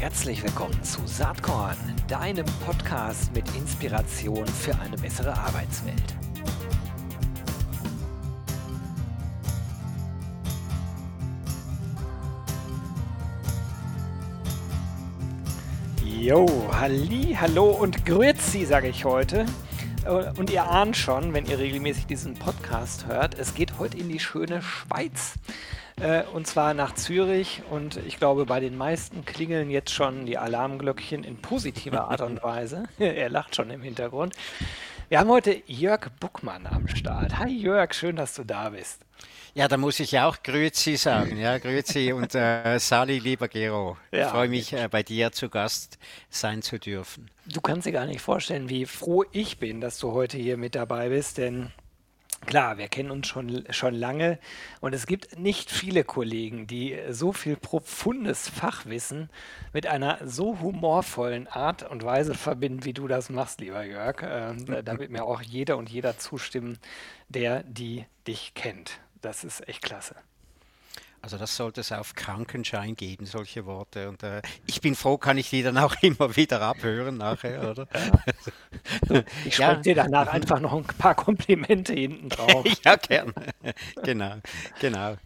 Herzlich willkommen zu Saatkorn, deinem Podcast mit Inspiration für eine bessere Arbeitswelt. Jo, halli, hallo und grüezi, sage ich heute. Äh, und ihr ahnt schon, wenn ihr regelmäßig diesen Podcast hört, es geht heute in die schöne Schweiz. Äh, und zwar nach Zürich. Und ich glaube, bei den meisten klingeln jetzt schon die Alarmglöckchen in positiver Art und Weise. er lacht schon im Hintergrund. Wir haben heute Jörg Buckmann am Start. Hi Jörg, schön, dass du da bist. Ja, da muss ich ja auch Grüezi sagen. Ja, Grüezi und äh, Sali, lieber Gero. Ja. Ich freue mich, äh, bei dir zu Gast sein zu dürfen. Du kannst dir gar nicht vorstellen, wie froh ich bin, dass du heute hier mit dabei bist, denn Klar, wir kennen uns schon, schon lange und es gibt nicht viele Kollegen, die so viel profundes Fachwissen mit einer so humorvollen Art und Weise verbinden, wie du das machst, lieber Jörg. Äh, da wird mir auch jeder und jeder zustimmen, der die dich kennt. Das ist echt klasse. Also das sollte es auf Krankenschein geben, solche Worte. Und äh, ich bin froh, kann ich die dann auch immer wieder abhören nachher, oder? Ja. ich schreibe ja. dir danach einfach noch ein paar Komplimente hinten drauf. ja, gerne. genau, genau.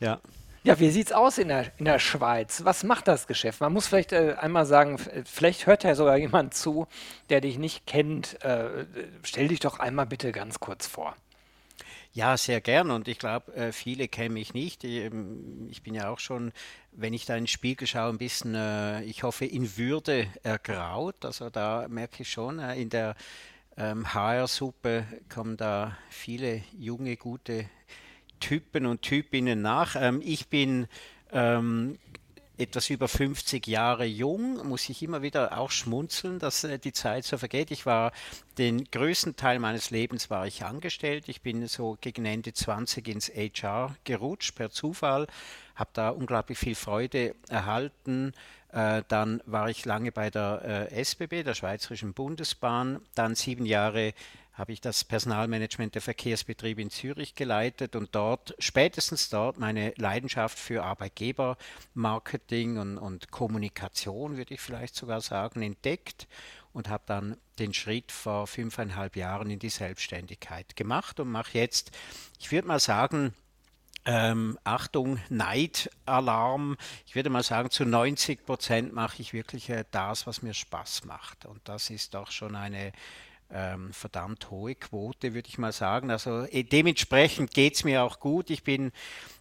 Ja. Ja, wie sieht's aus in der, in der Schweiz? Was macht das Geschäft? Man muss vielleicht äh, einmal sagen, vielleicht hört ja sogar jemand zu, der dich nicht kennt. Äh, stell dich doch einmal bitte ganz kurz vor. Ja, sehr gern und ich glaube, äh, viele kennen mich nicht. Ähm, ich bin ja auch schon, wenn ich da in den Spiegel schaue, ein bisschen, äh, ich hoffe, in Würde ergraut. Also da merke ich schon, äh, in der HR-Suppe ähm, kommen da viele junge, gute Typen und Typinnen nach. Ähm, ich bin etwas über 50 Jahre jung, muss ich immer wieder auch schmunzeln, dass äh, die Zeit so vergeht. Ich war den größten Teil meines Lebens war ich angestellt. Ich bin so gegen Ende 20 ins HR gerutscht per Zufall, habe da unglaublich viel Freude erhalten. Äh, dann war ich lange bei der äh, SBB, der Schweizerischen Bundesbahn, dann sieben Jahre habe ich das Personalmanagement der Verkehrsbetriebe in Zürich geleitet und dort, spätestens dort, meine Leidenschaft für Arbeitgebermarketing und, und Kommunikation, würde ich vielleicht sogar sagen, entdeckt und habe dann den Schritt vor fünfeinhalb Jahren in die Selbstständigkeit gemacht und mache jetzt, ich würde mal sagen, ähm, Achtung, Neidalarm. Ich würde mal sagen, zu 90 Prozent mache ich wirklich äh, das, was mir Spaß macht. Und das ist doch schon eine ähm, verdammt hohe Quote, würde ich mal sagen. Also äh, dementsprechend geht es mir auch gut. Ich bin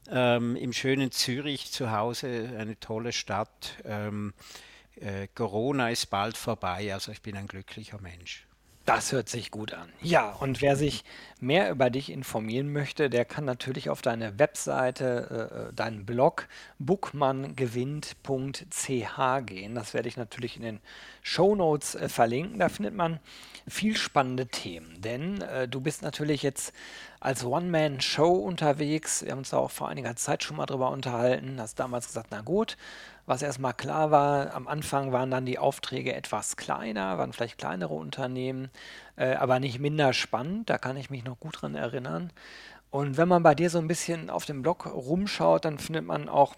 ähm, im schönen Zürich zu Hause, eine tolle Stadt. Ähm, äh, Corona ist bald vorbei, also ich bin ein glücklicher Mensch. Das hört sich gut an. Ja, und wer sich mehr über dich informieren möchte, der kann natürlich auf deine Webseite, äh, deinen Blog bookmanngewinnt.ch gehen. Das werde ich natürlich in den Show Notes äh, verlinken. Da findet man viel spannende Themen, denn äh, du bist natürlich jetzt als One-Man-Show unterwegs. Wir haben uns da auch vor einiger Zeit schon mal drüber unterhalten. Hast damals gesagt, na gut, was erstmal klar war, am Anfang waren dann die Aufträge etwas kleiner, waren vielleicht kleinere Unternehmen, äh, aber nicht minder spannend. Da kann ich mich noch gut dran erinnern. Und wenn man bei dir so ein bisschen auf dem Blog rumschaut, dann findet man auch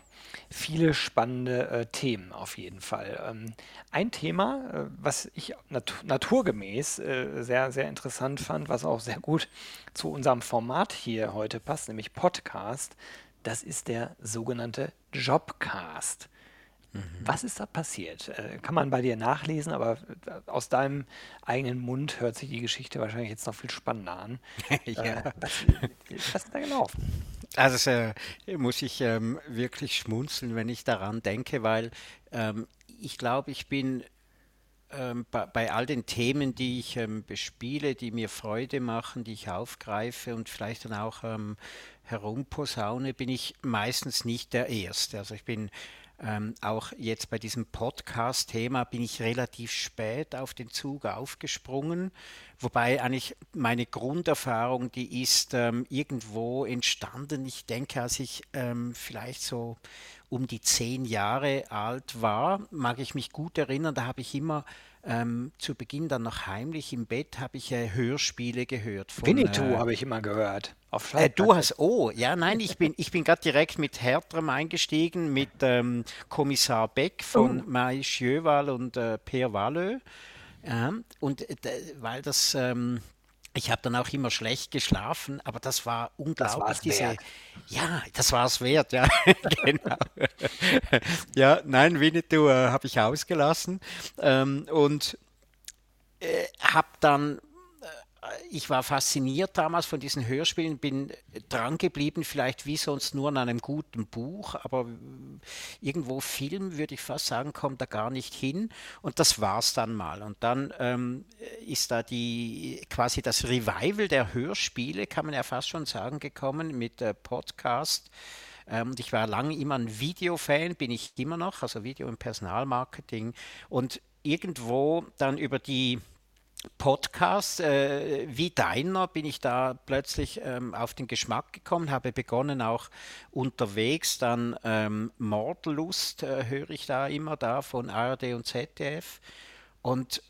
viele spannende äh, Themen auf jeden Fall. Ähm, ein Thema, äh, was ich nat naturgemäß äh, sehr, sehr interessant fand, was auch sehr gut zu unserem Format hier heute passt, nämlich Podcast, das ist der sogenannte Jobcast. Mhm. Was ist da passiert? Äh, kann man bei dir nachlesen, aber äh, aus deinem eigenen Mund hört sich die Geschichte wahrscheinlich jetzt noch viel spannender an. ja. Äh, was, was, ist da gelaufen? Also äh, muss ich ähm, wirklich schmunzeln, wenn ich daran denke, weil ähm, ich glaube, ich bin ähm, bei, bei, all den Themen, die ich ähm, bespiele, die mir Freude machen, die ich aufgreife und vielleicht dann auch ähm, herumposaune, bin ich meistens nicht der Erste. Also ich bin ähm, auch jetzt bei diesem Podcast-Thema bin ich relativ spät auf den Zug aufgesprungen, wobei eigentlich meine Grunderfahrung, die ist ähm, irgendwo entstanden. Ich denke, als ich ähm, vielleicht so um die zehn Jahre alt war, mag ich mich gut erinnern, da habe ich immer ähm, zu Beginn dann noch heimlich im Bett habe ich äh, Hörspiele gehört. Von, Winnetou äh, habe ich immer gehört. Auf äh, du hast, oh, ja, nein, ich bin, ich bin gerade direkt mit Hertrem eingestiegen, mit ähm, Kommissar Beck von oh. Mai Schjöwal und äh, Per Wallö. Ja, und äh, weil das, ähm, ich habe dann auch immer schlecht geschlafen, aber das war unglaublich. Das diese, wert. Ja, das war es wert, ja. genau. ja, nein, Winnetou äh, habe ich ausgelassen. Ähm, und äh, habe dann ich war fasziniert damals von diesen Hörspielen, bin dran geblieben, vielleicht wie sonst nur an einem guten Buch, aber irgendwo Film, würde ich fast sagen, kommt da gar nicht hin. Und das war es dann mal. Und dann ähm, ist da die quasi das Revival der Hörspiele, kann man ja fast schon sagen, gekommen mit äh, Podcast. Ähm, ich war lange immer ein Videofan, bin ich immer noch, also Video im Personalmarketing. Und irgendwo dann über die Podcast äh, wie deiner bin ich da plötzlich ähm, auf den Geschmack gekommen, habe begonnen auch unterwegs, dann ähm, Mordlust äh, höre ich da immer da von ARD und ZDF und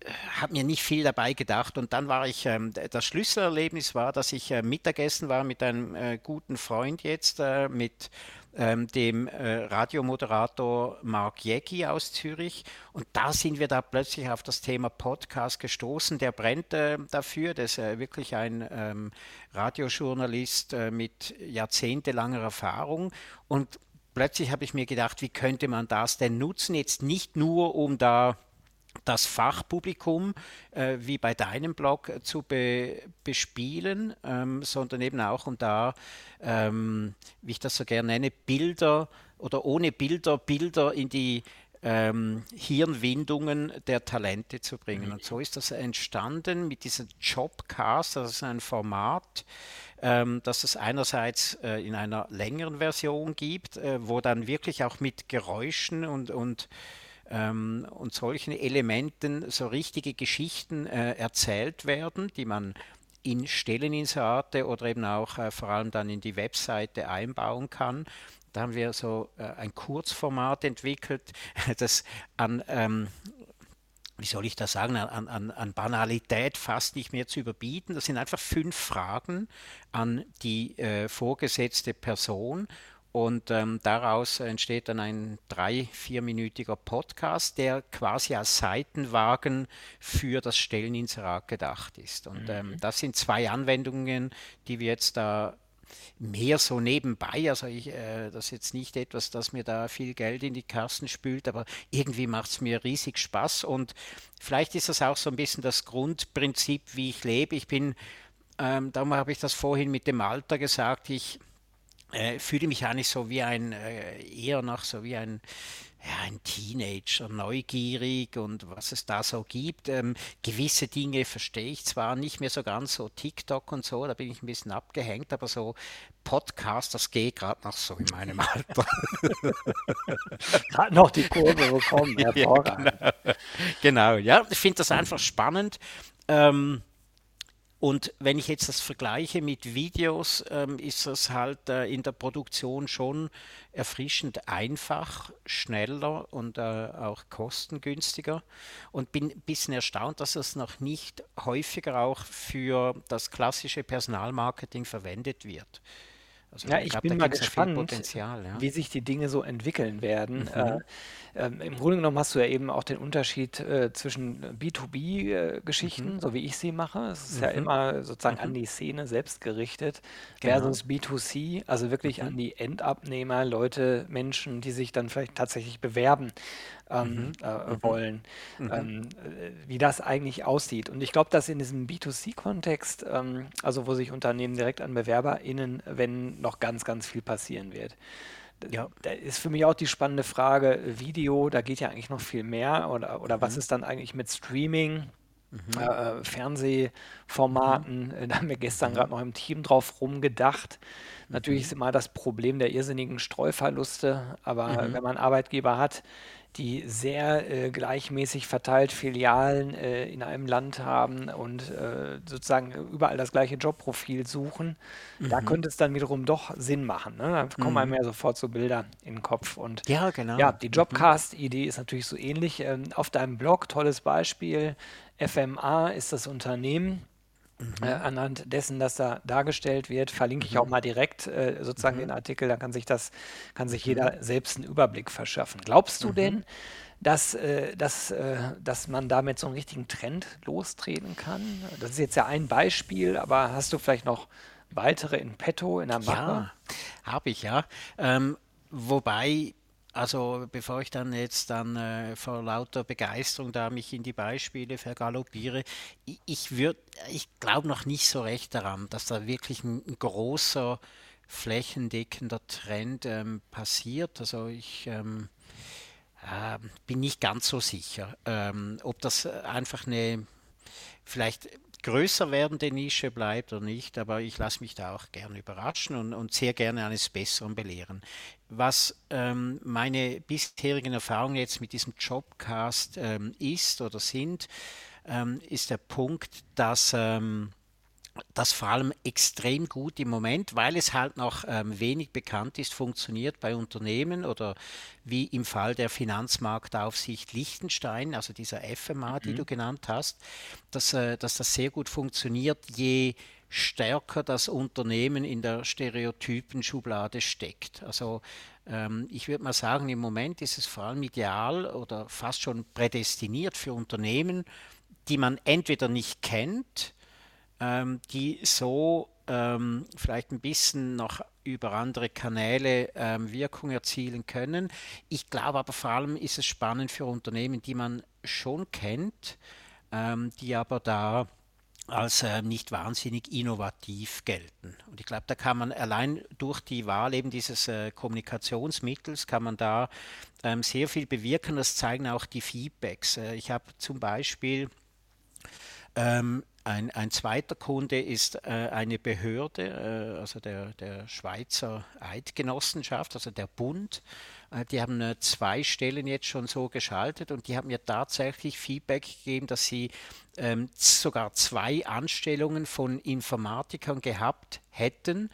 äh, habe mir nicht viel dabei gedacht und dann war ich, ähm, das Schlüsselerlebnis war, dass ich äh, Mittagessen war mit einem äh, guten Freund jetzt, äh, mit ähm, dem äh, Radiomoderator Mark Jäcki aus Zürich. Und da sind wir da plötzlich auf das Thema Podcast gestoßen. Der brennt äh, dafür, der ist äh, wirklich ein ähm, Radiojournalist äh, mit jahrzehntelanger Erfahrung. Und plötzlich habe ich mir gedacht, wie könnte man das denn nutzen? Jetzt nicht nur, um da das Fachpublikum äh, wie bei deinem Blog äh, zu be bespielen, ähm, sondern eben auch um da, ähm, wie ich das so gerne nenne, Bilder oder ohne Bilder, Bilder in die ähm, Hirnwindungen der Talente zu bringen. Und so ist das entstanden mit diesem Jobcast, das ist ein Format, ähm, dass es einerseits äh, in einer längeren Version gibt, äh, wo dann wirklich auch mit Geräuschen und, und ähm, und solchen Elementen so richtige Geschichten äh, erzählt werden, die man in Stelleninserate oder eben auch äh, vor allem dann in die Webseite einbauen kann. Da haben wir so äh, ein Kurzformat entwickelt, das an ähm, wie soll ich das sagen, an, an, an, Banalität fast nicht mehr zu überbieten. Das sind einfach fünf Fragen an die äh, vorgesetzte Person und ähm, daraus entsteht dann ein drei-, vierminütiger Podcast, der quasi als Seitenwagen für das Stelleninserat gedacht ist. Und ähm, mhm. das sind zwei Anwendungen, die wir jetzt da mehr so nebenbei, also ich, äh, das ist jetzt nicht etwas, das mir da viel Geld in die Kassen spült, aber irgendwie macht es mir riesig Spaß und vielleicht ist das auch so ein bisschen das Grundprinzip, wie ich lebe. Ich bin, ähm, darum habe ich das vorhin mit dem Alter gesagt, ich äh, fühle mich eigentlich so wie ein, äh, eher noch so wie ein, ja, ein Teenager, neugierig und was es da so gibt. Ähm, gewisse Dinge verstehe ich zwar nicht mehr so ganz, so TikTok und so, da bin ich ein bisschen abgehängt, aber so Podcast, das geht gerade noch so in meinem Alter. gerade noch die Kurve bekommen, hervorragend. Ja, genau. genau, ja, ich finde das einfach spannend. Ähm, und wenn ich jetzt das vergleiche mit Videos, ähm, ist das halt äh, in der Produktion schon erfrischend einfach, schneller und äh, auch kostengünstiger. Und bin ein bisschen erstaunt, dass es noch nicht häufiger auch für das klassische Personalmarketing verwendet wird. Also ja, ich, glaub, bin mal gespannt, ja. wie sich die Dinge so entwickeln werden. Mhm. Äh, ähm, Im Grunde genommen hast du ja eben auch den Unterschied äh, zwischen B2B-Geschichten, mhm. so wie ich sie mache. Es ist mhm. ja immer sozusagen mhm. an die Szene selbst gerichtet, genau. versus B2C, also wirklich an mhm. die Endabnehmer, Leute, Menschen, die sich dann vielleicht tatsächlich bewerben ähm, mhm. äh, mhm. wollen, mhm. ähm, äh, wie das eigentlich aussieht. Und ich glaube, dass in diesem B2C-Kontext, ähm, also wo sich Unternehmen direkt an BewerberInnen wenn noch ganz, ganz viel passieren wird. Ja. Da ist für mich auch die spannende Frage, Video, da geht ja eigentlich noch viel mehr oder, oder mhm. was ist dann eigentlich mit Streaming? mhm. äh, Fernsehformaten. Mhm. Da haben wir gestern mhm. gerade noch im Team drauf rumgedacht. Natürlich ist immer das Problem der irrsinnigen Streuverluste, aber mhm. wenn man Arbeitgeber hat, die sehr äh, gleichmäßig verteilt Filialen äh, in einem Land haben und äh, sozusagen überall das gleiche Jobprofil suchen, mhm. da könnte es dann wiederum doch Sinn machen. Ne? Da kommen mhm. einem ja sofort so Bilder in den Kopf. Und ja, genau. Ja, die mhm. Jobcast-Idee ist natürlich so ähnlich. Ähm, auf deinem Blog, tolles Beispiel, FMA ist das Unternehmen. Mhm. Äh, anhand dessen, dass da dargestellt wird, verlinke ich auch mhm. mal direkt äh, sozusagen mhm. den Artikel, da kann sich das, kann sich jeder mhm. selbst einen Überblick verschaffen. Glaubst du denn, dass, äh, dass, äh, dass man damit so einen richtigen Trend lostreten kann? Das ist jetzt ja ein Beispiel, aber hast du vielleicht noch weitere in petto, in der Mache? Ja, habe ich ja. Ähm, wobei also bevor ich dann jetzt dann äh, vor lauter Begeisterung da mich in die Beispiele vergaloppiere, ich, ich würde, ich glaube noch nicht so recht daran, dass da wirklich ein, ein großer flächendeckender Trend ähm, passiert. Also ich ähm, äh, bin nicht ganz so sicher, ähm, ob das einfach eine vielleicht größer werdende Nische bleibt oder nicht, aber ich lasse mich da auch gerne überraschen und, und sehr gerne eines Besseren belehren. Was ähm, meine bisherigen Erfahrungen jetzt mit diesem Jobcast ähm, ist oder sind, ähm, ist der Punkt, dass ähm, das vor allem extrem gut im Moment, weil es halt noch ähm, wenig bekannt ist, funktioniert bei Unternehmen oder wie im Fall der Finanzmarktaufsicht Liechtenstein, also dieser FMA, mhm. die du genannt hast, dass, äh, dass das sehr gut funktioniert, je stärker das Unternehmen in der Stereotypenschublade steckt. Also ähm, ich würde mal sagen, im Moment ist es vor allem ideal oder fast schon prädestiniert für Unternehmen, die man entweder nicht kennt, ähm, die so ähm, vielleicht ein bisschen noch über andere Kanäle ähm, Wirkung erzielen können. Ich glaube aber vor allem ist es spannend für Unternehmen, die man schon kennt, ähm, die aber da als äh, nicht wahnsinnig innovativ gelten. Und ich glaube, da kann man allein durch die Wahl eben dieses äh, Kommunikationsmittels, kann man da ähm, sehr viel bewirken. Das zeigen auch die Feedbacks. Äh, ich habe zum Beispiel ähm, ein, ein, zweiter Kunde ist äh, eine Behörde, äh, also der, der Schweizer Eidgenossenschaft, also der Bund. Äh, die haben äh, zwei Stellen jetzt schon so geschaltet und die haben mir tatsächlich Feedback gegeben, dass sie ähm, sogar zwei Anstellungen von Informatikern gehabt hätten,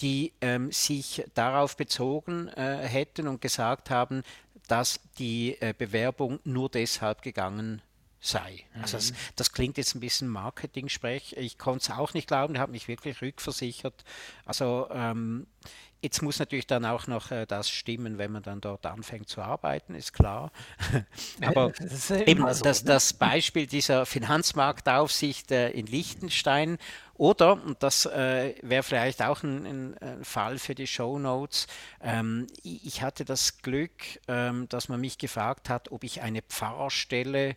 die ähm, sich darauf bezogen äh, hätten und gesagt haben, dass die äh, Bewerbung nur deshalb gegangen sei. Also das, mhm. das, klingt jetzt ein bisschen Marketing-Sprech. Ich konnte es auch nicht glauben, habe mich wirklich rückversichert. Also ähm, Jetzt muss natürlich dann auch noch äh, das stimmen, wenn man dann dort anfängt zu arbeiten, ist klar. Aber das eben so, das, ne? das, Beispiel dieser Finanzmarktaufsicht äh, in Liechtenstein oder, und das äh, wäre vielleicht auch ein, ein, Fall für die Show Notes, ähm, ich hatte das Glück, ähm, dass man mich gefragt hat, ob ich eine Pfarrerstelle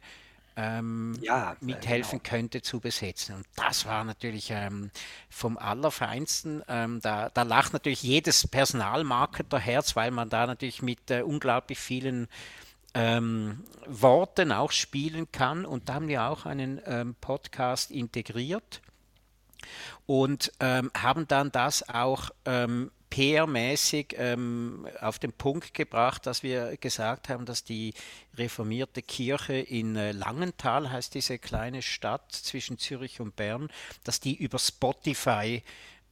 ähm, ja, äh, mithelfen genau. könnte zu besetzen. Und das war natürlich ähm, vom Allerfeinsten. Ähm, da, da, lacht natürlich jedes Personalmarketer Herz, weil man da natürlich mit äh, unglaublich vielen ähm, Worten auch spielen kann. Und da haben wir auch einen ähm, Podcast integriert und ähm, haben dann das auch PR-mäßig ähm, auf den Punkt gebracht, dass wir gesagt haben, dass die reformierte Kirche in äh, Langenthal, heißt diese kleine Stadt zwischen Zürich und Bern, dass die über Spotify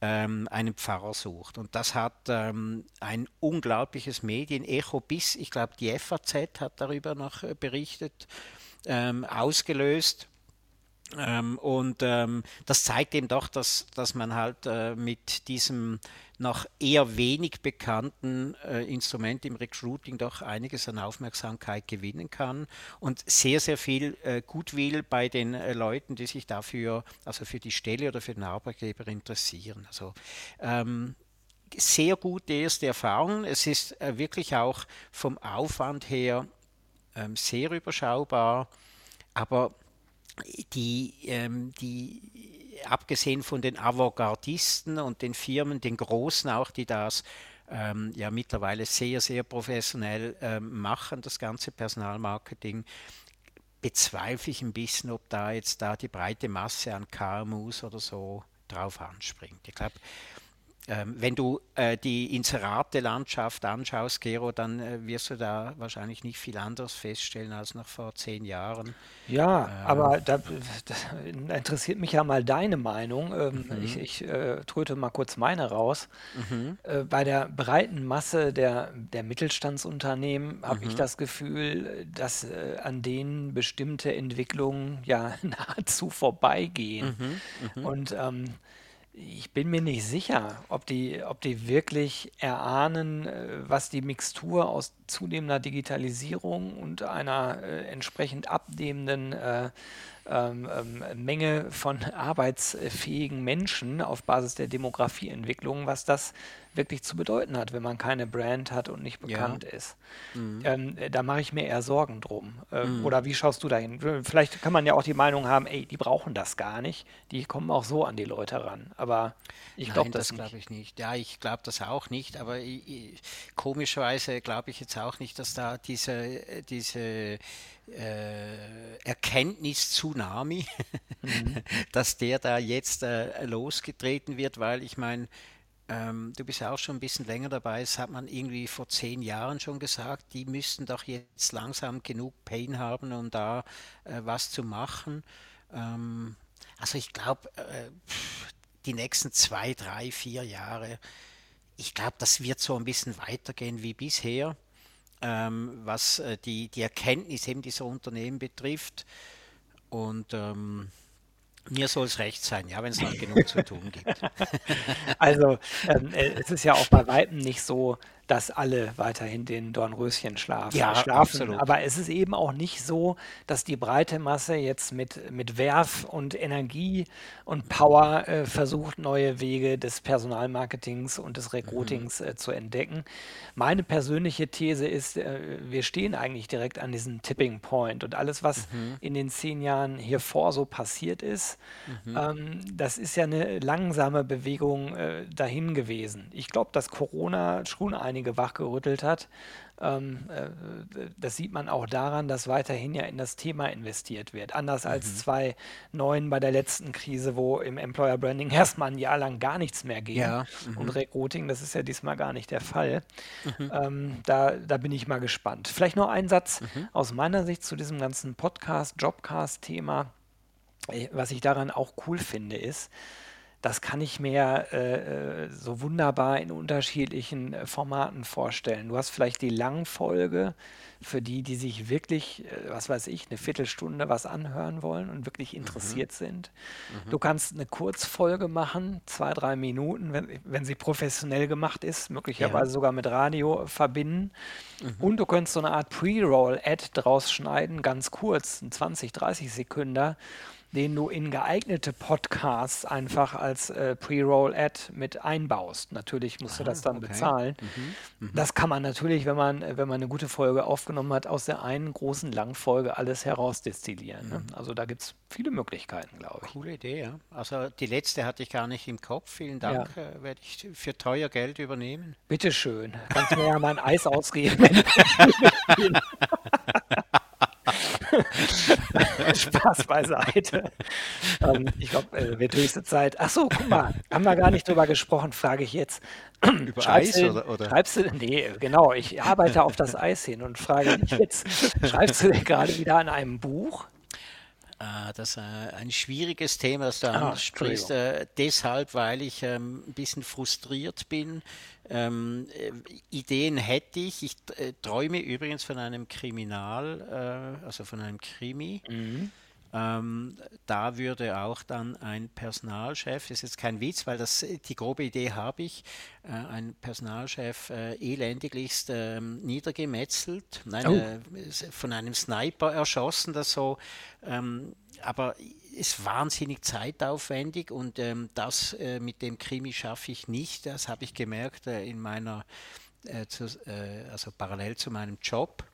ähm, einen Pfarrer sucht. Und das hat ähm, ein unglaubliches Medien-Echo bis, ich glaube, die FAZ hat darüber noch äh, berichtet, ähm, ausgelöst. Ähm, und ähm, das zeigt eben doch, dass, dass man halt äh, mit diesem noch eher wenig bekannten äh, Instrument im Recruiting doch einiges an Aufmerksamkeit gewinnen kann und sehr, sehr viel äh, Gutwill bei den äh, Leuten, die sich dafür, also für die Stelle oder für den Arbeitgeber interessieren. Also ähm, sehr gute erste Erfahrung. Es ist äh, wirklich auch vom Aufwand her ähm, sehr überschaubar, aber die, ähm, die abgesehen von den Avantgardisten und den Firmen, den Großen auch, die das ähm, ja mittlerweile sehr, sehr professionell ähm, machen, das ganze Personalmarketing, bezweifle ich ein bisschen, ob da jetzt da die breite Masse an KMUs oder so drauf anspringt. Ich glaube, ähm, wenn du äh, die Inserate-Landschaft anschaust, Gero, dann äh, wirst du da wahrscheinlich nicht viel anderes feststellen als noch vor zehn Jahren. Ja, ähm, aber da, da, interessiert mich ja mal deine Meinung. Ähm, mhm. Ich, ich äh, tröte mal kurz meine raus. Mhm. Äh, bei der breiten Masse der, der Mittelstandsunternehmen habe ich mhm. das Gefühl, dass an denen bestimmte Entwicklungen ja nahezu vorbeigehen. Mhm. Mhm. Und ähm, ich bin mir nicht sicher, ob die, ob die wirklich erahnen, äh, was die Mixtur aus zunehmender Digitalisierung und einer äh, entsprechend abnehmenden äh, ähm, ähm, Menge von arbeitsfähigen Menschen auf Basis der Demografieentwicklung, was das wirklich zu bedeuten hat, wenn man keine Brand hat und nicht bekannt ja. ist. Mhm. Ähm, da mache ich mir eher Sorgen drum. Äh, mhm. Oder wie schaust du dahin? Vielleicht kann man ja auch die Meinung haben, ey, die brauchen das gar nicht. Die kommen auch so an die Leute ran. Aber ich glaube das, das glaube ich nicht. Ja, ich glaube das auch nicht. Aber ich, ich, komischerweise glaube ich jetzt auch nicht, dass da diese, diese äh, Erkenntnis-Tsunami, mhm. dass der da jetzt äh, losgetreten wird, weil ich meine, ähm, du bist ja auch schon ein bisschen länger dabei, das hat man irgendwie vor zehn Jahren schon gesagt, die müssten doch jetzt langsam genug Pain haben, um da äh, was zu machen. Ähm, also ich glaube, äh, die nächsten zwei, drei, vier Jahre, ich glaube, das wird so ein bisschen weitergehen wie bisher ähm, was äh, die, die Erkenntnis eben dieser Unternehmen betrifft. Und ähm, mir soll es recht sein, ja, wenn es noch genug zu tun gibt. Also ähm, äh, es ist ja auch bei Weitem nicht so, dass alle weiterhin den Dornröschen schlafen. Ja, schlafen. Absolut. Aber es ist eben auch nicht so, dass die breite Masse jetzt mit, mit Werf und Energie und Power äh, versucht, neue Wege des Personalmarketings und des Recruitings mhm. äh, zu entdecken. Meine persönliche These ist, äh, wir stehen eigentlich direkt an diesem Tipping Point und alles, was mhm. in den zehn Jahren hier vor so passiert ist, mhm. ähm, das ist ja eine langsame Bewegung äh, dahin gewesen. Ich glaube, dass Corona schon einige einige wachgerüttelt hat. Ähm, äh, das sieht man auch daran, dass weiterhin ja in das Thema investiert wird. Anders mhm. als 2009 bei der letzten Krise, wo im Employer Branding erstmal ein Jahr lang gar nichts mehr ging. Ja. Mhm. Und Recruiting, das ist ja diesmal gar nicht der Fall. Mhm. Ähm, da, da bin ich mal gespannt. Vielleicht noch ein Satz mhm. aus meiner Sicht zu diesem ganzen Podcast, Jobcast-Thema. Äh, was ich daran auch cool finde, ist, das kann ich mir äh, äh, so wunderbar in unterschiedlichen äh, Formaten vorstellen. Du hast vielleicht die Langfolge für die, die sich wirklich, äh, was weiß ich, eine Viertelstunde was anhören wollen und wirklich mhm. interessiert mhm. sind. Mhm. Du kannst eine Kurzfolge machen, zwei, drei Minuten, wenn, wenn sie professionell gemacht ist, möglicherweise ja. sogar mit Radio verbinden. Mhm. Und du könntest so eine Art Pre-Roll-Ad draus schneiden, ganz kurz, 20, 30 Sekunden den du in geeignete Podcasts einfach als äh, Pre-Roll-Ad mit einbaust. Natürlich musst du das dann okay. bezahlen. Mhm. Mhm. Das kann man natürlich, wenn man, wenn man eine gute Folge aufgenommen hat, aus der einen großen Langfolge alles herausdestillieren. Ne? Mhm. Ne? Also da gibt es viele Möglichkeiten, glaube ich. Coole Idee, ja. Also die letzte hatte ich gar nicht im Kopf. Vielen Dank. Ja. Äh, Werde ich für teuer Geld übernehmen. Bitteschön. Kannst mir ja mal ein Eis ausgeben. Spaß beiseite. ähm, ich glaube, äh, wird höchste Zeit. Ach so, guck mal, haben wir gar nicht drüber gesprochen, frage ich jetzt. Über schreibst Eis du, oder, oder? Schreibst du, nee, genau, ich arbeite auf das Eis hin und frage dich jetzt, schreibst du gerade wieder an einem Buch? Ah, das ist äh, ein schwieriges Thema, das du ah, ansprichst. Äh, deshalb, weil ich ähm, ein bisschen frustriert bin. Ähm, äh, Ideen hätte ich. Ich äh, träume übrigens von einem Kriminal, äh, also von einem Krimi. Mhm. Ähm, da würde auch dann ein Personalchef, das ist jetzt kein Witz, weil das die grobe Idee habe ich, äh, ein Personalchef äh, elendiglichst äh, niedergemetzelt, nein, oh. Äh, von einem Sniper erschossen, das so, ähm, aber ist wahnsinnig zeitaufwendig und ähm, das äh, mit dem Krimi schaffe ich nicht, das habe ich gemerkt äh, in meiner, zu, also parallel zu meinem Job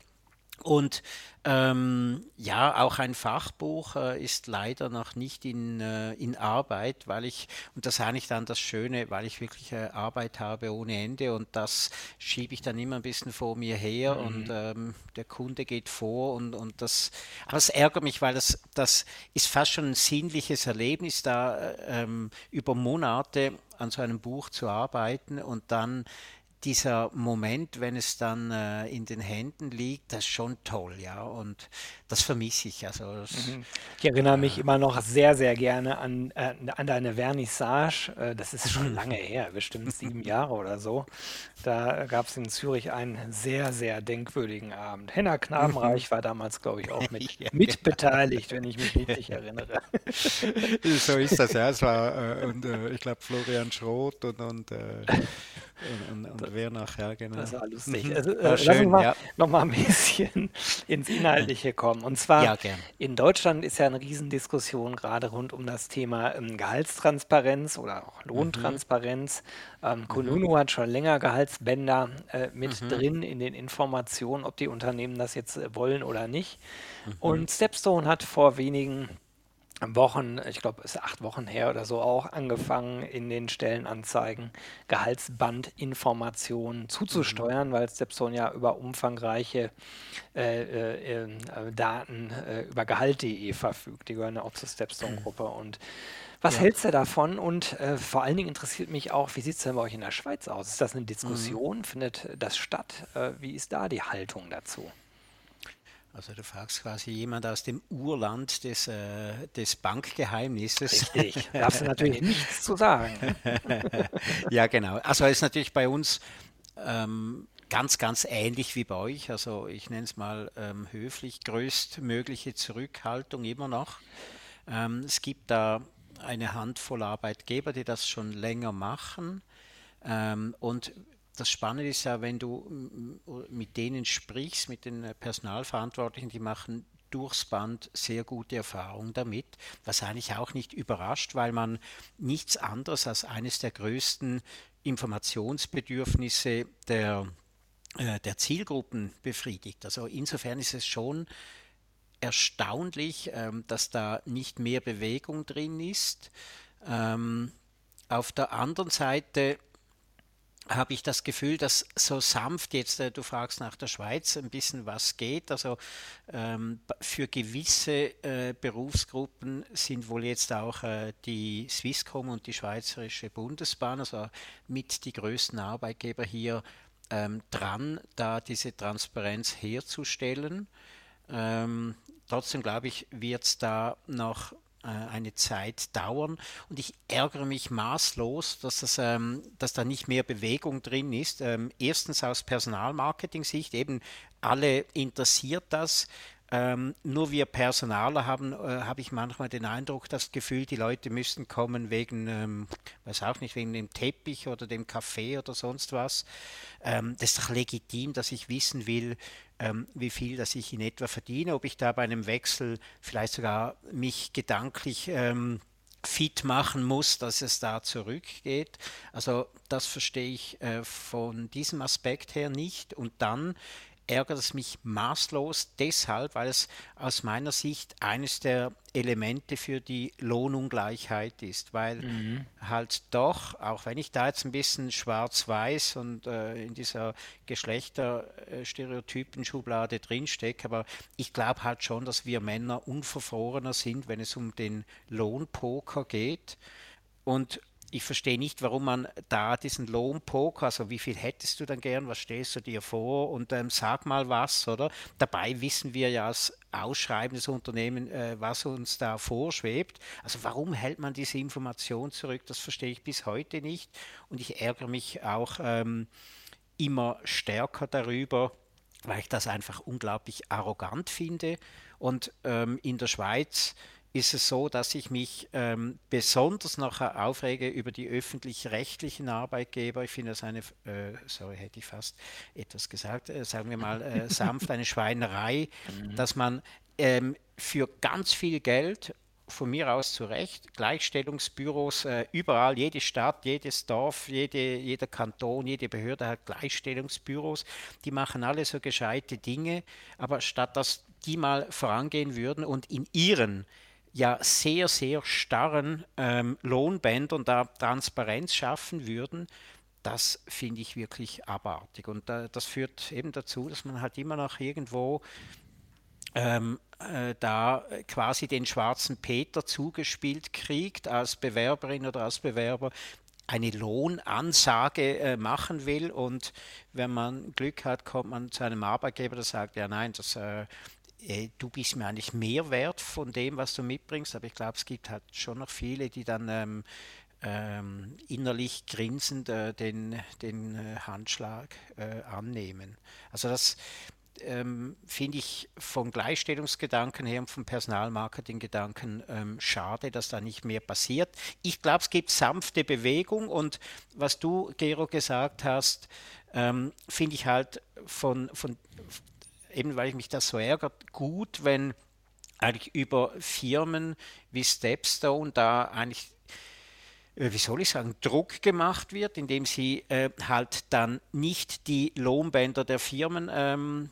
Und ähm, ja, auch ein Fachbuch äh, ist leider noch nicht in, äh, in Arbeit, weil ich, und das ist eigentlich dann das Schöne, weil ich wirklich äh, Arbeit habe ohne Ende und das schiebe ich dann immer ein bisschen vor mir her mhm. und ähm, der Kunde geht vor und, und das, aber es ärgert mich, weil das, das ist fast schon ein sinnliches Erlebnis, da äh, ähm, über Monate an so einem Buch zu arbeiten und dann dieser Moment, wenn es dann äh, in den Händen liegt, das ist schon toll, ja. Und das vermisse ich. Also das, mhm. Ich erinnere mich äh, immer noch sehr, sehr gerne an, äh, an deine Vernissage. Äh, das ist schon lange her, bestimmt sieben Jahre oder so. Da gab es in Zürich einen sehr, sehr denkwürdigen Abend. Henna Knabenreich war damals, glaube ich, auch mit, ja, mitbeteiligt, wenn ich mich richtig erinnere. so ist das, ja. Es war, äh, und äh, ich glaube, Florian Schroth und, und und, und, und wer nachher, genau. Das war lustig. Mhm. Also, äh, war schön, lass ja. noch mal ein bisschen ins Inhaltliche kommen. Und zwar, ja, in Deutschland ist ja eine Riesendiskussion gerade rund um das Thema ähm, Gehaltstransparenz oder auch Lohntransparenz. Mhm. Ähm, Kununu mhm. hat schon länger Gehaltsbänder äh, mit mhm. drin in den Informationen, ob die Unternehmen das jetzt äh, wollen oder nicht. Mhm. Und Stepstone hat vor wenigen Wochen, ich glaube, es ist acht Wochen her oder so auch, angefangen in den Stellenanzeigen Gehaltsbandinformationen zuzusteuern, mhm. weil Stepstone ja über umfangreiche äh, äh, äh, Daten äh, über Gehalt.de verfügt. Die gehören ja auch zur Stepstone-Gruppe. Und was ja. hältst du davon? Und äh, vor allen Dingen interessiert mich auch, wie sieht es denn bei euch in der Schweiz aus? Ist das eine Diskussion? Mhm. Findet das statt? Äh, wie ist da die Haltung dazu? Also du fragst quasi jemand aus dem Urland des, äh, des Bankgeheimnisses. Richtig, darfst du natürlich nichts zu sagen. ja, genau. Also ist natürlich bei uns ähm, ganz, ganz ähnlich wie bei euch. Also ich nenne es mal ähm, höflich, größtmögliche Zurückhaltung immer noch. Ähm, es gibt da eine Handvoll Arbeitgeber, die das schon länger machen. Ähm, und das Spannende ist ja, wenn du mit denen sprichst, mit den Personalverantwortlichen, die machen durchs Band sehr gute Erfahrungen damit, was eigentlich auch nicht überrascht, weil man nichts anderes als eines der größten Informationsbedürfnisse der, äh, der Zielgruppen befriedigt. Also insofern ist es schon erstaunlich, ähm, dass da nicht mehr Bewegung drin ist. Ähm, auf der anderen Seite habe ich das Gefühl, dass so sanft jetzt, äh, du fragst nach der Schweiz, ein bisschen was geht. Also ähm, für gewisse äh, Berufsgruppen sind wohl jetzt auch äh, die Swisscom und die Schweizerische Bundesbahn, also mit die größten Arbeitgeber hier ähm, dran, da diese Transparenz herzustellen. Ähm, trotzdem glaube ich, wird es da noch eine Zeit dauern. Und ich ärgere mich maßlos, dass, das, ähm, dass da nicht mehr Bewegung drin ist. Ähm, erstens aus Personalmarketing-Sicht, eben alle interessiert das. Ähm, nur wir Personaler haben, äh, habe ich manchmal den Eindruck, das Gefühl, die Leute müssen kommen wegen, ähm, weiß auch nicht, wegen dem Teppich oder dem Kaffee oder sonst was. Ähm, das ist doch legitim, dass ich wissen will, ähm, wie viel das ich in etwa verdiene, ob ich da bei einem Wechsel vielleicht sogar mich gedanklich ähm, fit machen muss, dass es da zurückgeht. Also das verstehe ich äh, von diesem Aspekt her nicht. Und dann ärgert es mich maßlos deshalb, weil es aus meiner Sicht eines der Elemente für die Lohnungleichheit ist, weil mhm. halt doch, auch wenn ich da jetzt ein bisschen schwarz-weiß und äh, in dieser Geschlechterstereotypen-Schublade drinstecke, aber ich glaube halt schon, dass wir Männer unverfrorener sind, wenn es um den Lohnpoker geht. Und ich verstehe nicht, warum man da diesen Lohnpoker, also wie viel hättest du dann gern, was stellst du dir vor und ähm, sag mal was, oder? Dabei wissen wir ja als ausschreibendes Unternehmen, äh, was uns da vorschwebt. Also warum hält man diese Information zurück? Das verstehe ich bis heute nicht und ich ärgere mich auch ähm, immer stärker darüber, weil ich das einfach unglaublich arrogant finde und ähm, in der Schweiz ist es so, dass ich mich ähm, besonders noch aufrege über die öffentlich-rechtlichen Arbeitgeber. Ich finde das eine, äh, sorry, hätte ich fast etwas gesagt, äh, sagen wir mal äh, sanft, eine Schweinerei, mhm. dass man ähm, für ganz viel Geld von mir aus zu Recht. Gleichstellungsbüros äh, überall, jede Stadt, jedes Dorf, jede, jeder Kanton, jede Behörde hat Gleichstellungsbüros. Die machen alle so gescheite Dinge, aber statt dass die mal vorangehen würden und in ihren ja sehr, sehr starren ähm, Lohnbändern da Transparenz schaffen würden, das finde ich wirklich abartig. Und äh, das führt eben dazu, dass man halt immer noch irgendwo ähm, äh, da quasi den schwarzen Peter zugespielt kriegt als Bewerberin oder als Bewerber, eine Lohnansage äh, machen will und wenn man Glück hat, kommt man zu einem Arbeitgeber, der sagt, ja nein, das, äh, äh, du bist mir eigentlich mehr wert von dem, was du mitbringst, aber ich glaube, es gibt halt schon noch viele, die dann ähm, ähm, innerlich grinsend äh, den, den äh, Handschlag äh, annehmen. Also das ähm, finde ich vom Gleichstellungsgedanken her und vom Personalmarketinggedanken ähm, schade, dass da nicht mehr passiert. Ich glaube, es gibt sanfte Bewegung und was du, Gero, gesagt hast, ähm, finde ich halt von, von eben weil ich mich das so ärgert, gut, wenn eigentlich über Firmen wie Stepstone da eigentlich äh, wie soll ich sagen, Druck gemacht wird, indem sie äh, halt dann nicht die Lohnbänder der Firmen ähm,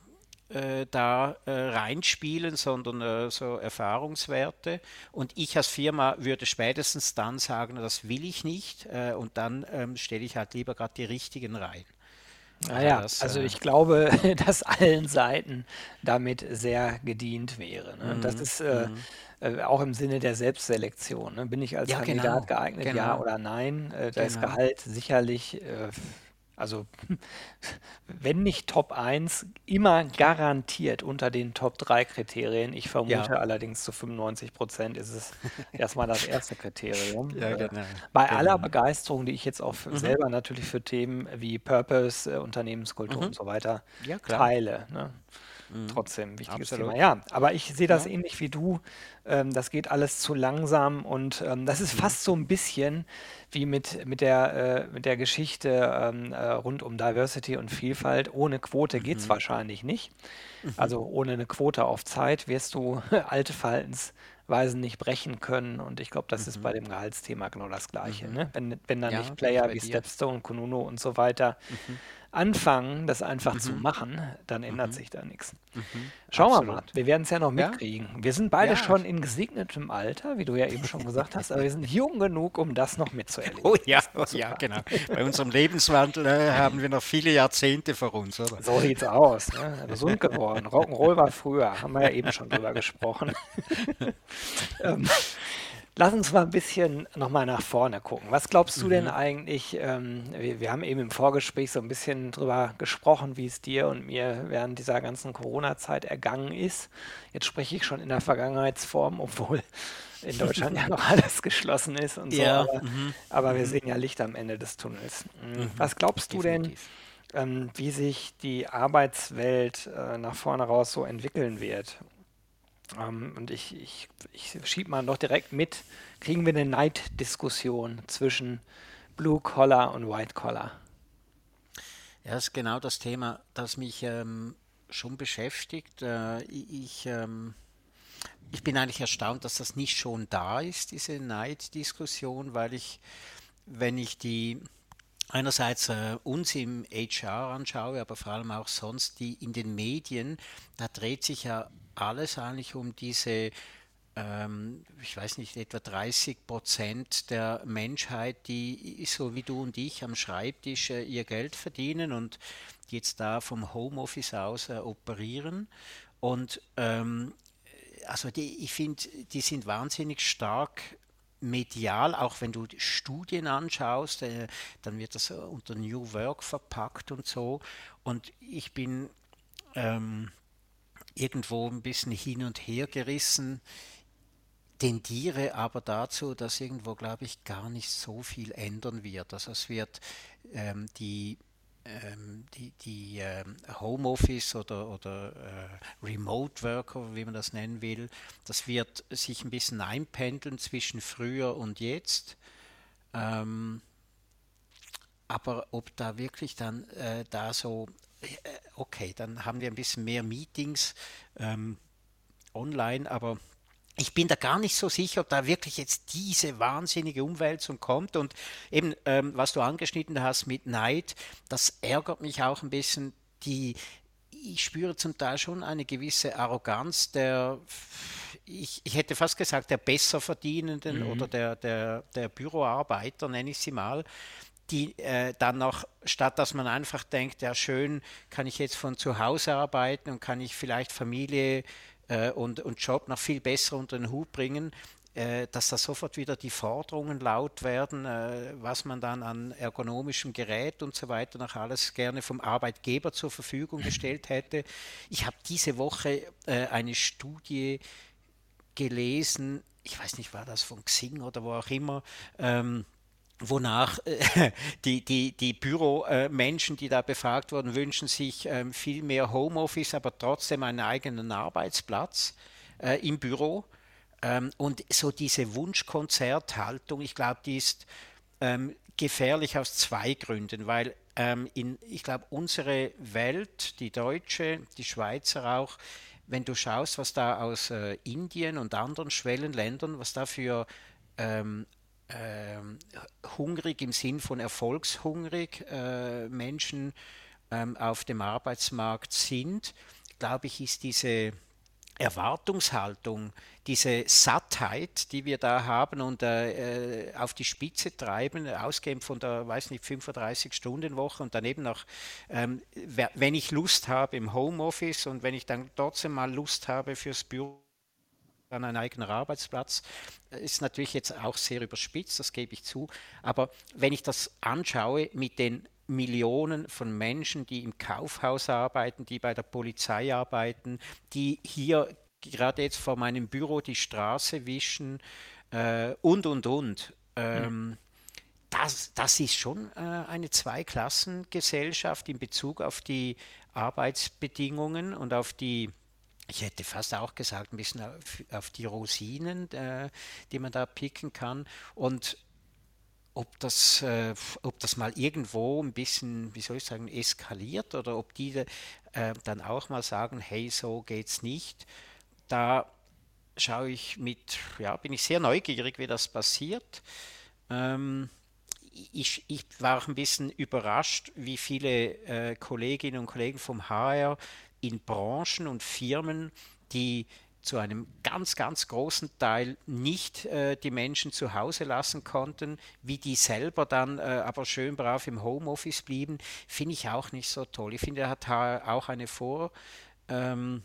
äh, da äh, reinspielen, sondern äh, so Erfahrungswerte. Und ich als Firma würde spätestens dann sagen, das will ich nicht. Und dann ähm, stelle ich halt lieber gerade die richtigen rein. Naja, das, also äh, ich glaube, dass allen Seiten damit sehr gedient wäre. Ne? Das mhm, ist äh, mhm. äh, auch im Sinne der Selbstselektion. Ne? Bin ich als ja, Kandidat genau, geeignet, genau. ja oder nein? Äh, da ist genau. Gehalt sicherlich äh, also, wenn nicht Top 1, immer garantiert unter den Top 3 Kriterien. Ich vermute Ja. allerdings zu 95 Prozent ist es erstmal das erste Kriterium. Ja, Äh, genau, bei aller genau. Begeisterung, die ich jetzt auch Mhm. selber natürlich für Themen wie Purpose, äh, Unternehmenskultur und mhm. so weiter Ja, teile, ne? Mhm. Trotzdem wichtiges Thema. Ja, aber ich sehe das Ja. ähnlich wie du. Ähm, das geht alles zu langsam und ähm, das ist mhm. fast so ein bisschen wie mit, mit, der, äh, mit der Geschichte ähm, äh, rund um Diversity und Vielfalt. Ohne Quote geht es mhm. wahrscheinlich nicht. Mhm. Also ohne eine Quote auf Zeit wirst du alte Verhaltensweisen nicht brechen können. Und ich glaube, das ist bei dem Gehaltsthema genau das Gleiche. Ne? Wenn, wenn dann Ja, nicht Player wie. Stepstone, Konuno und so weiter Mhm anfangen, das einfach zu mhm. machen, dann ändert mhm. sich da nichts. Mhm. Schauen wir mal. Wir werden es ja noch Ja? mitkriegen. Wir sind beide Ja. schon in gesegnetem Alter, wie du ja eben schon gesagt hast, aber wir sind jung genug, um das noch mitzuerleben. Oh ja, oh ja, genau. Bei unserem Lebenswandel äh, haben wir noch viele Jahrzehnte vor uns, oder? So sieht's aus. Ne? Gesund geworden. Rock'n'Roll war früher, haben wir ja eben schon drüber gesprochen. ähm, Lass uns mal ein bisschen nochmal nach vorne gucken. Was glaubst du denn mhm. eigentlich? Ähm, wir, wir haben eben im Vorgespräch so ein bisschen drüber gesprochen, wie es dir und mir während dieser ganzen Corona-Zeit ergangen ist. Jetzt spreche ich schon in der Vergangenheitsform, obwohl in Deutschland ja noch alles geschlossen ist und so. Ja, Aber, mhm. aber wir mhm. sehen ja Licht am Ende des Tunnels. Mhm. mhm. Was glaubst du denn, ähm, wie sich die Arbeitswelt äh, nach vorne raus so entwickeln wird? Ähm, und ich, ich, ich schiebe mal noch direkt mit, kriegen wir eine Neiddiskussion zwischen Blue Collar und White Collar? Ja, ist genau das Thema, das mich ähm, schon beschäftigt. Äh, ich, ähm, ich bin eigentlich erstaunt, dass das nicht schon da ist, diese Neiddiskussion, weil ich, wenn ich die einerseits äh, uns im HR anschaue, aber vor allem auch sonst die in den Medien, da dreht sich ja alles eigentlich um diese, ähm, ich weiß nicht, etwa 30 Prozent der Menschheit, die so wie du und ich am Schreibtisch äh, ihr Geld verdienen und jetzt da vom Homeoffice aus äh, operieren. Und ähm, also die, ich finde, die sind wahnsinnig stark medial, auch wenn du Studien anschaust, äh, dann wird das unter New Work verpackt und so. Und ich bin ähm, irgendwo ein bisschen hin und her gerissen, tendiere aber dazu, dass irgendwo, glaube ich, gar nicht so viel ändern wird. Also es wird ähm, die ähm, die, die ähm, Homeoffice oder, oder äh, Remote Worker, wie man das nennen will, das wird sich ein bisschen einpendeln zwischen früher und jetzt. Ähm, aber ob da wirklich dann äh, da so okay, dann haben wir ein bisschen mehr Meetings ähm, online, aber ich bin da gar nicht so sicher, ob da wirklich jetzt diese wahnsinnige Umwälzung kommt. Und eben, ähm, was du angeschnitten hast mit Neid, das ärgert mich auch ein bisschen. Die, ich spüre zum Teil schon eine gewisse Arroganz der, ich, ich hätte fast gesagt, der Besserverdienenden mhm. oder der, der, der Büroarbeiter, nenne ich sie mal, die äh, dann noch, statt dass man einfach denkt, ja schön, kann ich jetzt von zu Hause arbeiten und kann ich vielleicht Familie äh, und, und Job noch viel besser unter den Hut bringen, äh, dass da sofort wieder die Forderungen laut werden, äh, was man dann an ergonomischem Gerät und so weiter noch alles gerne vom Arbeitgeber zur Verfügung gestellt hätte. Ich habe diese Woche äh, eine Studie gelesen, ich weiß nicht, war das von Xing oder wo auch immer, ähm, wonach äh, die, die, die Büromenschen, die da befragt wurden, wünschen sich ähm, viel mehr Homeoffice, aber trotzdem einen eigenen Arbeitsplatz äh, im Büro. Ähm, und so diese Wunschkonzerthaltung, ich glaube, die ist ähm, gefährlich aus zwei Gründen, weil in, ich glaube, unsere Welt, die deutsche, die Schweizer auch, wenn du schaust, was da aus äh, Indien und anderen Schwellenländern, was da für ähm, hungrig im Sinn von erfolgshungrig äh, Menschen ähm, auf dem Arbeitsmarkt sind, glaube ich, ist diese Erwartungshaltung, diese Sattheit, die wir da haben und äh, äh auf die Spitze treiben, ausgehend von der, weiß nicht, 35-Stunden-Woche und daneben noch, ähm, wenn ich Lust habe im Homeoffice und wenn ich dann trotzdem mal Lust habe fürs Büro, dann ein eigener Arbeitsplatz, äh, ist natürlich jetzt auch sehr überspitzt, das gebe ich zu. Aber wenn ich das anschaue mit den Millionen von Menschen, die im Kaufhaus arbeiten, die bei der Polizei arbeiten, die hier gerade jetzt vor meinem Büro die Straße wischen äh, und, und, und. Ähm, mhm. das, das ist schon äh, eine Zweiklassengesellschaft in Bezug auf die Arbeitsbedingungen und auf die ich hätte fast auch gesagt, ein bisschen auf, auf die Rosinen, äh, die man da picken kann. Und ob das, äh, ob das mal irgendwo ein bisschen, wie soll ich sagen, eskaliert oder ob die äh, dann auch mal sagen, hey, so geht's nicht. Da schaue ich mit, ja, bin ich sehr neugierig, wie das passiert. Ähm, ich, ich, war auch ein bisschen überrascht, wie viele äh, Kolleginnen und Kollegen vom HR in Branchen und Firmen, die zu einem ganz, ganz großen Teil nicht äh, die Menschen zu Hause lassen konnten, wie die selber dann äh, aber schön brav im Homeoffice blieben, finde ich auch nicht so toll. Ich finde, er hat auch eine Vor... Ähm,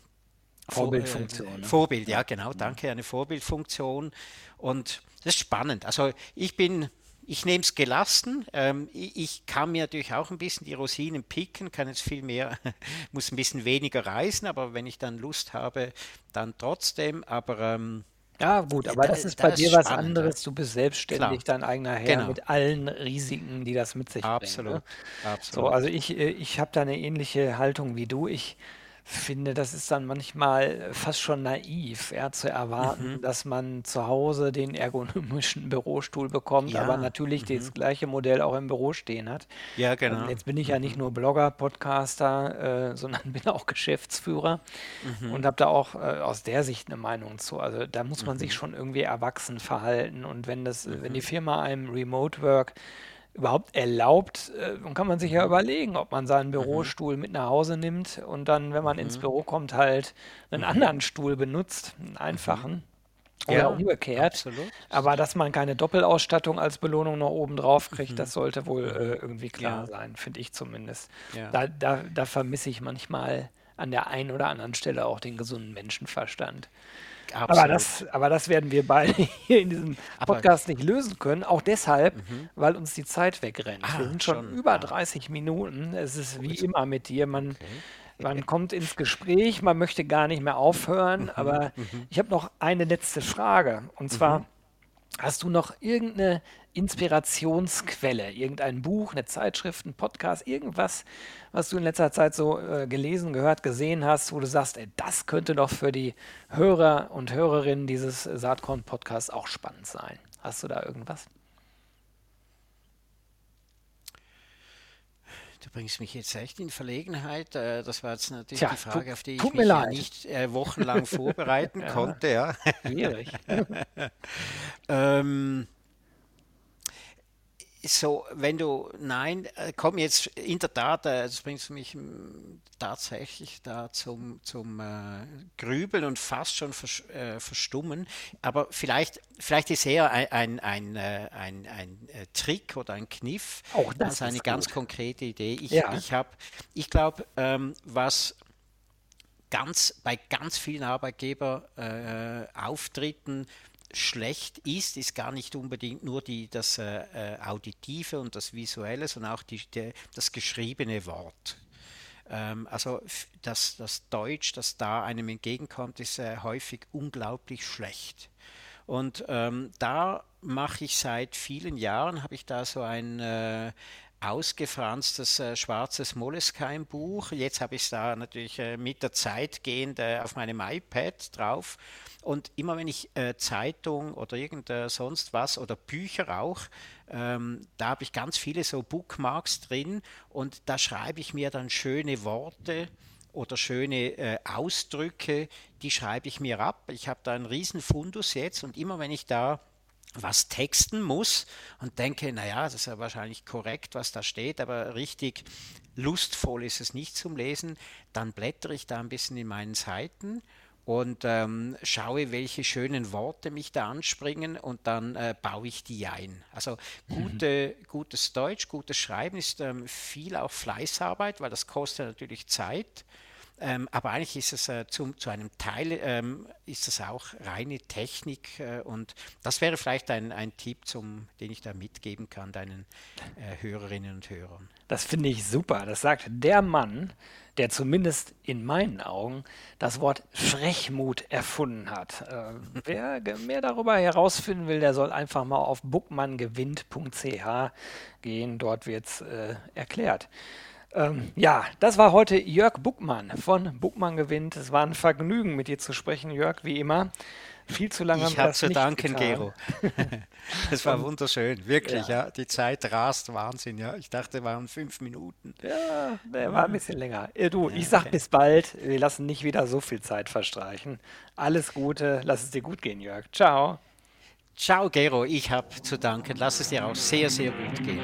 Vorbildfunktion. Äh, Vorbild, ja, genau, danke, eine Vorbildfunktion. Und das ist spannend. Also ich bin ich nehme es gelassen. Ähm, ich, ich, kann mir natürlich auch ein bisschen die Rosinen picken, kann jetzt viel mehr, muss ein bisschen weniger reisen, aber wenn ich dann Lust habe, dann trotzdem. Aber ähm, ja, gut, aber da, das ist bei dir was spannend, anderes. Du bist selbstständig, Klar. dein eigener Herr genau. mit allen Risiken, die das mit sich absolut, bringt. Ne? Absolut. So, also ich, äh, ich habe da eine ähnliche Haltung wie du. Ich finde, das ist dann manchmal fast schon naiv, ja, zu erwarten, Mhm. dass man zu Hause den ergonomischen Bürostuhl bekommt, aber natürlich das mhm. gleiche Modell auch im Büro stehen hat. Ja, Ähm, genau. jetzt bin ich ja nicht mhm. nur Blogger, Podcaster, äh, sondern bin auch Geschäftsführer und Mhm. habe da auch äh, aus der Sicht eine Meinung zu. Also da muss man sich Mhm. schon irgendwie erwachsen verhalten und wenn das, wenn die Mhm. Firma einem Remote Work überhaupt erlaubt, äh, dann kann man sich ja mhm. überlegen, ob man seinen Mhm. Bürostuhl mit nach Hause nimmt und dann, wenn man ins Mhm. Büro kommt, halt einen anderen Stuhl benutzt, einen einfachen oder Ja, umgekehrt. absolut. Aber dass man keine Doppelausstattung als Belohnung noch oben drauf kriegt, Mhm. das sollte wohl äh, irgendwie klar Ja, sein, finde ich zumindest. ja. Da, da, da vermisse ich manchmal an der einen oder anderen Stelle auch den gesunden Menschenverstand. Aber Absolut. das, aber das werden wir beide hier in diesem Aber Podcast nicht lösen können. Auch deshalb, mhm. weil uns die Zeit wegrennt. Wir Ah, sind schon schon. über Ah, 30 Minuten. Es ist wie immer mit dir. Man, Okay. man kommt ins Gespräch, man möchte gar nicht mehr aufhören. Mhm. Aber Mhm. ich habe noch eine letzte Frage. Und zwar, Mhm. Hast du noch irgendeine Inspirationsquelle, irgendein Buch, eine Zeitschrift, ein Podcast, irgendwas, was du in letzter Zeit so äh, gelesen, gehört, gesehen hast, wo du sagst, ey, das könnte doch für die Hörer und Hörerinnen dieses Saatkorn-Podcasts auch spannend sein? Hast du da irgendwas? Du bringst mich jetzt echt in Verlegenheit. Äh, das war jetzt natürlich Tja, die Frage, auf die ich mich ja nicht äh, wochenlang vorbereiten Ja, konnte. Ja. schwierig. ähm, so, wenn du, nein, äh, komm jetzt in der Tat, äh, das bringst mich mm, tatsächlich da zum, zum äh, Grübeln und fast schon vers, äh, verstummen. Aber vielleicht, vielleicht ist eher ein, ein, ein, äh, ein, ein Trick oder ein Kniff Auch das als eine ist ganz gut. konkrete Idee. Ich, Ja. ich ich glaube, ähm, was ganz, bei ganz vielen Arbeitgeberauftritten äh, schlecht ist, ist gar nicht unbedingt nur die, das äh, äh, Auditive und das Visuelle, sondern auch die, der, das geschriebene Wort. Ähm, also das, das Deutsch, das da einem entgegenkommt, ist äh, häufig unglaublich schlecht. Und ähm, da mache ich seit vielen Jahren, habe ich da so ein äh, ausgefranstes äh, schwarzes Moleskine-Buch. Jetzt habe ich es da natürlich äh, mit der Zeit gehend äh, auf meinem iPad drauf. Und immer wenn ich äh, Zeitung oder irgend äh, sonst was oder Bücher auch, ähm, da habe ich ganz viele so Bookmarks drin und da schreibe ich mir dann schöne Worte oder schöne äh, Ausdrücke, die schreibe ich mir ab. Ich habe da einen riesen Fundus jetzt und immer wenn ich da was texten muss und denke, naja, das ist ja wahrscheinlich korrekt, was da steht, aber richtig lustvoll ist es nicht zum Lesen, dann blättere ich da ein bisschen in meinen Seiten und ähm, schaue, welche schönen Worte mich da anspringen und dann äh, baue ich die ein. Also gute, gutes Deutsch, gutes Schreiben ist ähm, viel auch Fleißarbeit, weil das kostet natürlich Zeit. Ähm, aber eigentlich ist es äh, zum, zu einem Teil ähm, ist es auch reine Technik äh, und das wäre vielleicht ein, ein Tipp, zum, den ich da mitgeben kann deinen äh, Hörerinnen und Hörern. Das finde ich super. Das sagt der Mann, der zumindest in meinen Augen das Wort Frechmut erfunden hat. Äh, wer mehr darüber herausfinden will, der soll einfach mal auf bookmanngewinnt.ch gehen. Dort wird es äh, erklärt. Ähm, ja, das war heute Jörg Buckmann von Buckmann gewinnt. Es war ein Vergnügen, mit dir zu sprechen, Jörg, wie immer. Viel zu lange Ich habe zu danken, getan. Gero. Das war wunderschön, wirklich, Ja. ja. Die Zeit rast, Wahnsinn, ja. Ich dachte, es waren fünf Minuten. Ja, der war ein bisschen länger. Äh, Du, ich sag bis bald. Wir lassen nicht wieder so viel Zeit verstreichen. Alles Gute, lass es dir gut gehen, Jörg. Ciao. Ciao, Gero, ich habe zu danken. Lass es dir auch sehr, sehr gut gehen.